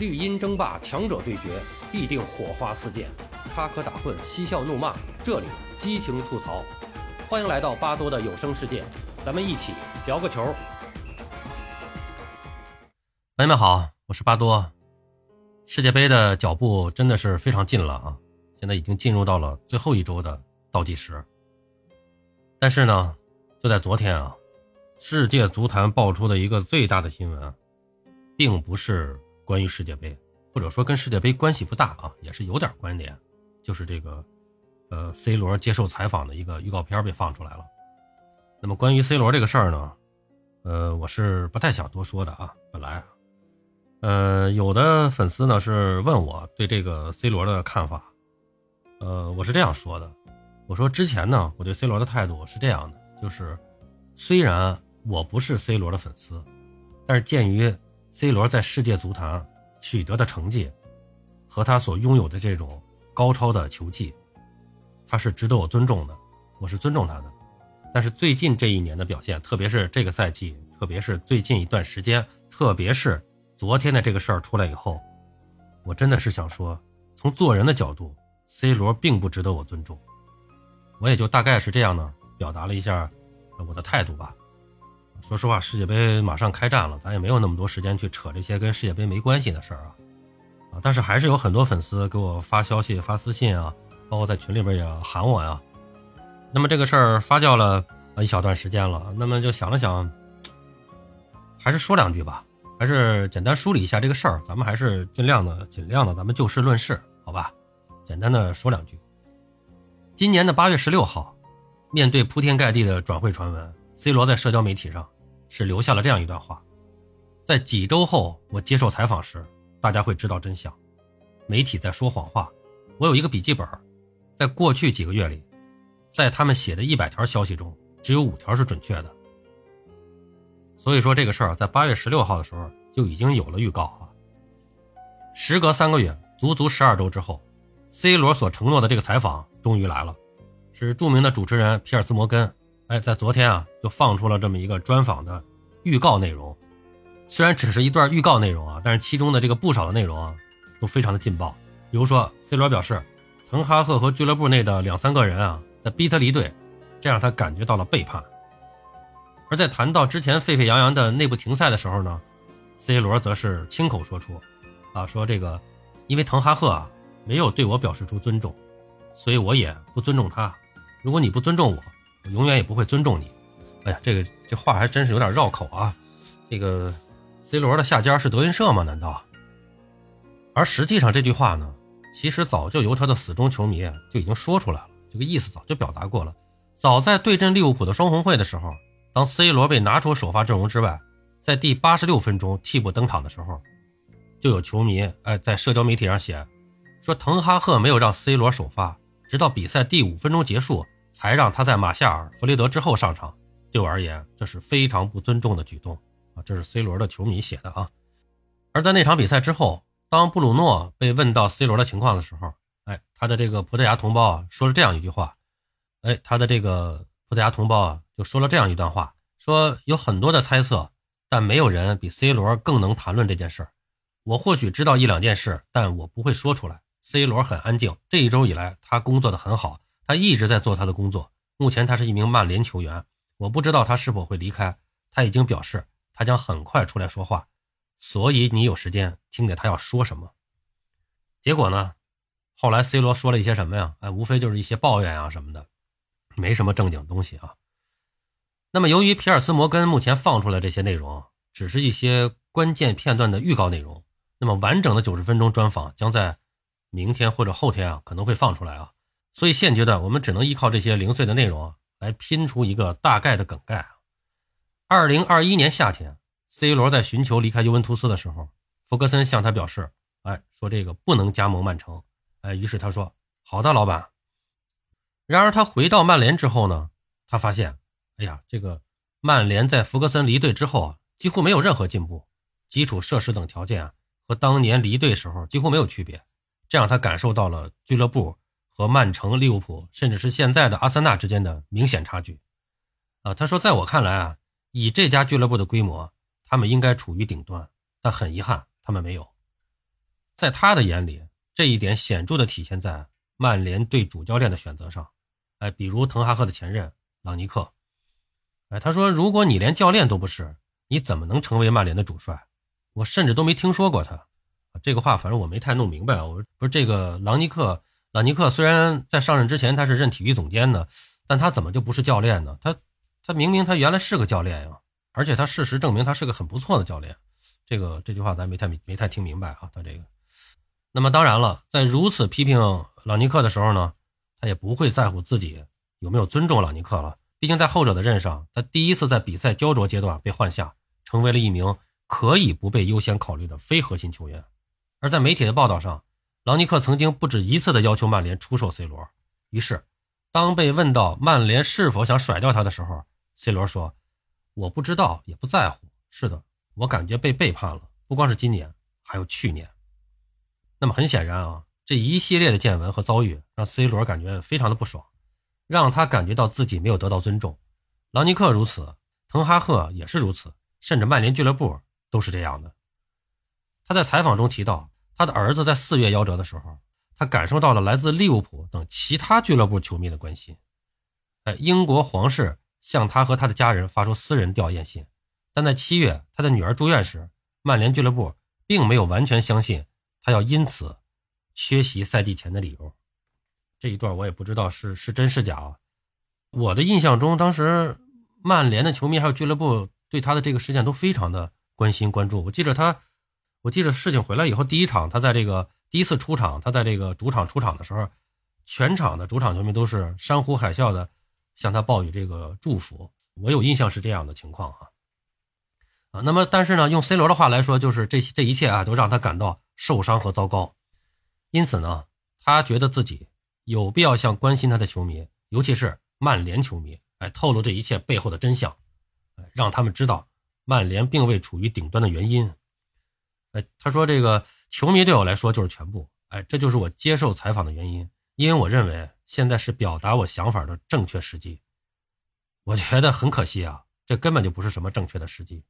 绿茵争霸，强者对决，必定火花四溅；插科打诨，嬉笑怒骂，这里激情吐槽。欢迎来到巴多的有声世界，咱们一起聊个球。朋友们好，我是巴多。世界杯的脚步真的是非常近了啊！现在已经进入到了最后一周的倒计时。但是呢，就在昨天啊，世界足坛爆出的一个最大的新闻，并不是。关于世界杯，或者说跟世界杯关系不大啊，也是有点关联，就是这个，呃，C 罗接受采访的一个预告片被放出来了。那么关于 C 罗这个事儿呢，呃，我是不太想多说的啊。本来，呃，有的粉丝呢是问我对这个 C 罗的看法，呃，我是这样说的，我说之前呢，我对 C 罗的态度是这样的，就是虽然我不是 C 罗的粉丝，但是鉴于 C 罗在世界足坛取得的成绩，和他所拥有的这种高超的球技，他是值得我尊重的，我是尊重他的。但是最近这一年的表现，特别是这个赛季，特别是最近一段时间，特别是昨天的这个事儿出来以后，我真的是想说，从做人的角度，C 罗并不值得我尊重。我也就大概是这样呢，表达了一下我的态度吧。说实话，世界杯马上开战了，咱也没有那么多时间去扯这些跟世界杯没关系的事儿啊，啊！但是还是有很多粉丝给我发消息、发私信啊，包括在群里边也喊我呀。那么这个事儿发酵了一小段时间了，那么就想了想，还是说两句吧，还是简单梳理一下这个事儿。咱们还是尽量的、尽量的，咱们就事论事，好吧？简单的说两句。今年的八月十六号，面对铺天盖地的转会传闻。C 罗在社交媒体上是留下了这样一段话：在几周后我接受采访时，大家会知道真相。媒体在说谎话。我有一个笔记本，在过去几个月里，在他们写的一百条消息中，只有五条是准确的。所以说这个事儿在八月十六号的时候就已经有了预告啊。时隔三个月，足足十二周之后，C 罗所承诺的这个采访终于来了，是著名的主持人皮尔斯摩根。哎，在昨天啊，就放出了这么一个专访的预告内容。虽然只是一段预告内容啊，但是其中的这个不少的内容啊，都非常的劲爆。比如说，C 罗表示，滕哈赫和俱乐部内的两三个人啊，在逼他离队，这让他感觉到了背叛。而在谈到之前沸沸扬扬的内部停赛的时候呢，C 罗则是亲口说出，啊，说这个，因为滕哈赫啊没有对我表示出尊重，所以我也不尊重他。如果你不尊重我。我永远也不会尊重你。哎呀，这个这话还真是有点绕口啊。这个 C 罗的下家是德云社吗？难道？而实际上这句话呢，其实早就由他的死忠球迷就已经说出来了，这个意思早就表达过了。早在对阵利物浦的双红会的时候，当 C 罗被拿出首发阵容之外，在第八十六分钟替补登场的时候，就有球迷哎在社交媒体上写，说滕哈赫没有让 C 罗首发，直到比赛第五分钟结束。才让他在马夏尔、弗雷德之后上场，对我而言，这是非常不尊重的举动啊！这是 C 罗的球迷写的啊。而在那场比赛之后，当布鲁诺被问到 C 罗的情况的时候，哎，他的这个葡萄牙同胞啊说了这样一句话，哎，他的这个葡萄牙同胞啊就说了这样一段话，说有很多的猜测，但没有人比 C 罗更能谈论这件事儿。我或许知道一两件事，但我不会说出来。C 罗很安静，这一周以来他工作的很好。他一直在做他的工作。目前他是一名曼联球员，我不知道他是否会离开。他已经表示他将很快出来说话，所以你有时间听听他要说什么。结果呢？后来 C 罗说了一些什么呀？哎，无非就是一些抱怨啊什么的，没什么正经东西啊。那么由于皮尔斯摩根目前放出来这些内容，只是一些关键片段的预告内容，那么完整的九十分钟专访将在明天或者后天啊可能会放出来啊。所以现阶段我们只能依靠这些零碎的内容来拼出一个大概的梗概。二零二一年夏天，C 罗在寻求离开尤文图斯的时候，弗格森向他表示：“哎，说这个不能加盟曼城。”哎，于是他说：“好的，老板。”然而他回到曼联之后呢，他发现，哎呀，这个曼联在弗格森离队之后啊，几乎没有任何进步，基础设施等条件啊，和当年离队时候几乎没有区别，这让他感受到了俱乐部。和曼城、利物浦，甚至是现在的阿森纳之间的明显差距，啊，他说，在我看来啊，以这家俱乐部的规模，他们应该处于顶端，但很遗憾，他们没有。在他的眼里，这一点显著的体现在曼联对主教练的选择上。哎，比如滕哈赫的前任朗尼克，哎，他说：“如果你连教练都不是，你怎么能成为曼联的主帅？我甚至都没听说过他。”这个话反正我没太弄明白。我不是这个朗尼克，朗尼克虽然在上任之前他是任体育总监的，但他怎么就不是教练呢？他他明明他原来是个教练呀，而且他事实证明他是个很不错的教练。这个这句话咱没太没太听明白啊，他这个。那么当然了，在如此批评朗尼克的时候呢？他也不会在乎自己有没有尊重朗尼克了，毕竟在后者的任上，他第一次在比赛焦灼阶段被换下，成为了一名可以不被优先考虑的非核心球员。而在媒体的报道上，朗尼克曾经不止一次的要求曼联出售 C 罗。于是，当被问到曼联是否想甩掉他的时候，C 罗说：“我不知道，也不在乎。是的，我感觉被背叛了，不光是今年，还有去年。”那么很显然啊。这一系列的见闻和遭遇让 C 罗感觉非常的不爽，让他感觉到自己没有得到尊重。朗尼克如此，滕哈赫也是如此，甚至曼联俱乐部都是这样的。他在采访中提到，他的儿子在四月夭折的时候，他感受到了来自利物浦等其他俱乐部球迷的关心。哎，英国皇室向他和他的家人发出私人吊唁信，但在七月他的女儿住院时，曼联俱乐部并没有完全相信他要因此。缺席赛季前的理由，这一段我也不知道是是真是假。我的印象中，当时曼联的球迷还有俱乐部对他的这个事件都非常的关心关注。我记得他，我记得事情回来以后，第一场他在这个第一次出场，他在这个主场出场的时候，全场的主场球迷都是山呼海啸的向他报以这个祝福。我有印象是这样的情况啊啊。那么，但是呢，用 C 罗的话来说，就是这这一切啊，都让他感到受伤和糟糕。因此呢，他觉得自己有必要向关心他的球迷，尤其是曼联球迷，哎，透露这一切背后的真相，哎，让他们知道曼联并未处于顶端的原因。哎，他说这个球迷对我来说就是全部，哎，这就是我接受采访的原因，因为我认为现在是表达我想法的正确时机。我觉得很可惜啊，这根本就不是什么正确的时机。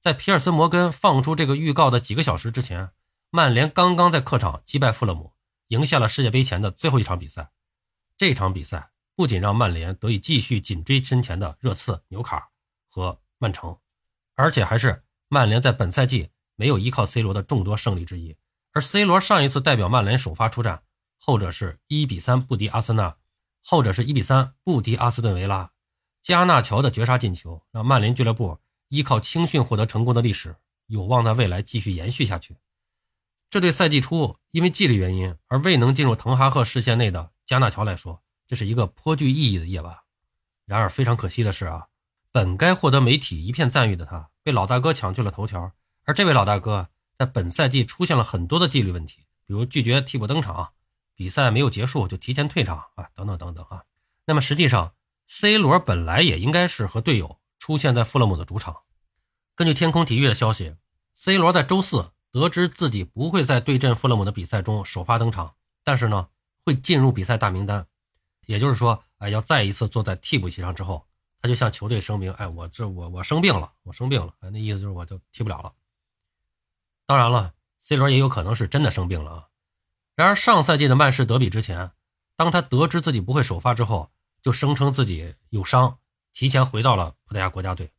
在皮尔斯摩根放出这个预告的几个小时之前。曼联刚刚在客场击败富勒姆，赢下了世界杯前的最后一场比赛。这场比赛不仅让曼联得以继续紧追身前的热刺、纽卡和曼城，而且还是曼联在本赛季没有依靠 C 罗的众多胜利之一。而 C 罗上一次代表曼联首发出战，后者是一比三不敌阿森纳，后者是一比三不敌阿斯顿维拉。加纳乔的绝杀进球让曼联俱乐部依靠青训获得成功的历史有望在未来继续延续下去。这对赛季初因为纪律原因而未能进入滕哈赫视线内的加纳乔来说，这是一个颇具意义的夜晚。然而非常可惜的是啊，本该获得媒体一片赞誉的他，被老大哥抢去了头条。而这位老大哥在本赛季出现了很多的纪律问题，比如拒绝替补登场，比赛没有结束就提前退场啊，等等等等啊。那么实际上，C 罗本来也应该是和队友出现在富勒姆的主场。根据天空体育的消息，C 罗在周四。得知自己不会在对阵富勒姆的比赛中首发登场，但是呢，会进入比赛大名单，也就是说，哎，要再一次坐在替补席上之后，他就向球队声明，哎，我这我我生病了，我生病了，那意思就是我就踢不了了。当然了，C 罗也有可能是真的生病了啊。然而上赛季的曼市德比之前，当他得知自己不会首发之后，就声称自己有伤，提前回到了葡萄牙国家队。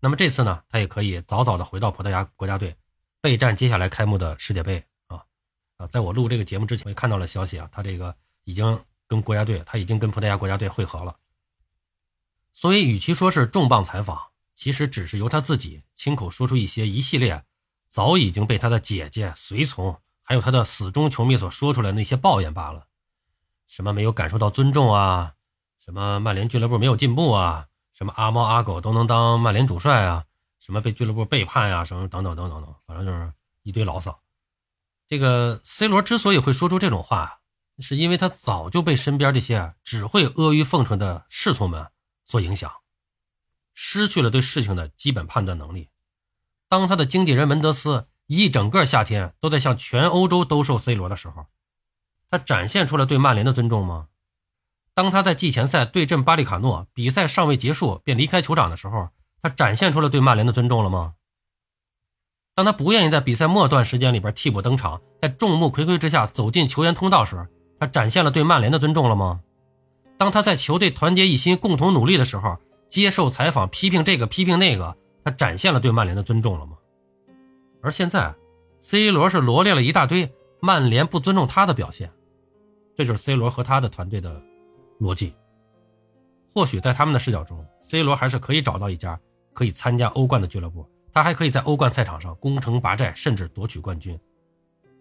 那么这次呢，他也可以早早的回到葡萄牙国家队。备战接下来开幕的世界杯啊啊！在我录这个节目之前，我也看到了消息啊，他这个已经跟国家队，他已经跟葡萄牙国家队会合了。所以，与其说是重磅采访，其实只是由他自己亲口说出一些一系列早已经被他的姐姐、随从，还有他的死忠球迷所说出来那些抱怨罢了。什么没有感受到尊重啊？什么曼联俱乐部没有进步啊？什么阿猫阿狗都能当曼联主帅啊？什么被俱乐部背叛呀？什么等等等等等，反正就是一堆牢骚。这个 C 罗之所以会说出这种话，是因为他早就被身边这些只会阿谀奉承的侍从们所影响，失去了对事情的基本判断能力。当他的经纪人门德斯一整个夏天都在向全欧洲兜售 C 罗的时候，他展现出了对曼联的尊重吗？当他在季前赛对阵巴利卡诺，比赛尚未结束便离开球场的时候。他展现出了对曼联的尊重了吗？当他不愿意在比赛末段时间里边替补登场，在众目睽睽之下走进球员通道时，他展现了对曼联的尊重了吗？当他在球队团结一心、共同努力的时候，接受采访批评这个批评那个，他展现了对曼联的尊重了吗？而现在，C 罗是罗列了一大堆曼联不尊重他的表现，这就是 C 罗和他的团队的逻辑。或许在他们的视角中，C 罗还是可以找到一家可以参加欧冠的俱乐部。他还可以在欧冠赛场上攻城拔寨，甚至夺取冠军。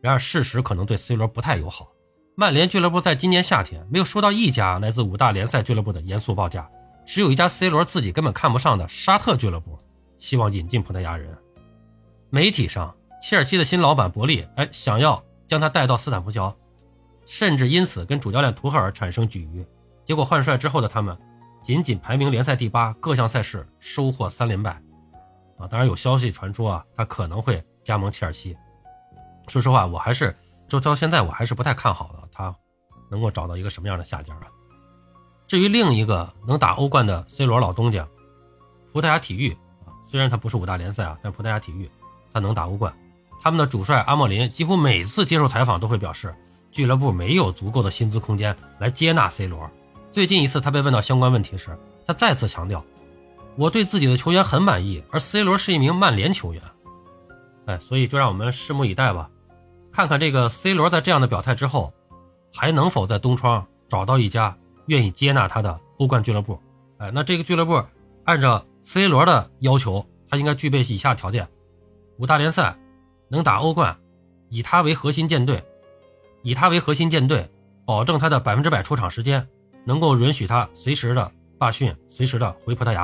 然而，事实可能对 C 罗不太友好。曼联俱乐部在今年夏天没有收到一家来自五大联赛俱乐部的严肃报价，只有一家 C 罗自己根本看不上的沙特俱乐部希望引进葡萄牙人。媒体上，切尔西的新老板伯利哎想要将他带到斯坦福桥，甚至因此跟主教练图赫尔产生龃龉。结果换帅之后的他们，仅仅排名联赛第八，各项赛事收获三连败。啊，当然有消息传出啊，他可能会加盟切尔西。说实话，我还是就到现在我还是不太看好的，他能够找到一个什么样的下家啊？至于另一个能打欧冠的 C 罗老东家，葡萄牙体育，虽然他不是五大联赛啊，但葡萄牙体育他能打欧冠。他们的主帅阿莫林几乎每次接受采访都会表示，俱乐部没有足够的薪资空间来接纳 C 罗。最近一次他被问到相关问题时，他再次强调。我对自己的球员很满意，而 C 罗是一名曼联球员，哎，所以就让我们拭目以待吧，看看这个 C 罗在这样的表态之后，还能否在东窗找到一家愿意接纳他的欧冠俱乐部？哎，那这个俱乐部按照 C 罗的要求，他应该具备以下条件：五大联赛能打欧冠，以他为核心舰队，以他为核心舰队，保证他的百分之百出场时间，能够允许他随时的罢训，随时的回葡萄牙。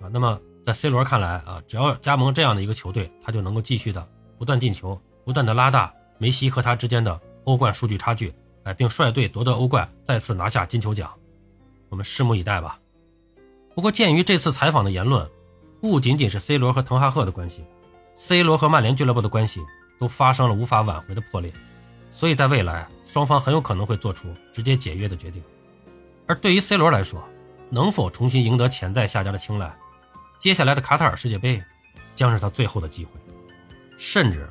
啊，那么在 C 罗看来啊，只要加盟这样的一个球队，他就能够继续的不断进球，不断的拉大梅西和他之间的欧冠数据差距，哎，并率队夺得欧冠，再次拿下金球奖。我们拭目以待吧。不过，鉴于这次采访的言论，不仅仅是 C 罗和滕哈赫的关系，C 罗和曼联俱乐部的关系都发生了无法挽回的破裂，所以在未来，双方很有可能会做出直接解约的决定。而对于 C 罗来说，能否重新赢得潜在下家的青睐？接下来的卡塔尔世界杯将是他最后的机会，甚至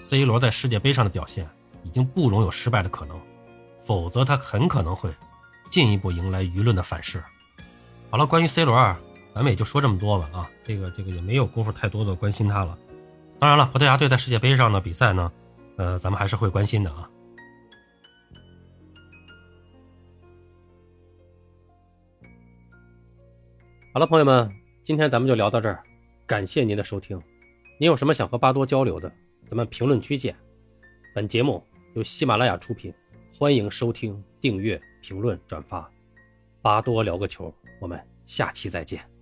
C 罗在世界杯上的表现已经不容有失败的可能，否则他很可能会进一步迎来舆论的反噬。好了，关于 C 罗，咱们也就说这么多吧啊，这个这个也没有功夫太多的关心他了。当然了，葡萄牙队在世界杯上的比赛呢，呃，咱们还是会关心的啊。好了，朋友们。今天咱们就聊到这儿，感谢您的收听。您有什么想和巴多交流的，咱们评论区见。本节目由喜马拉雅出品，欢迎收听、订阅、评论、转发。巴多聊个球，我们下期再见。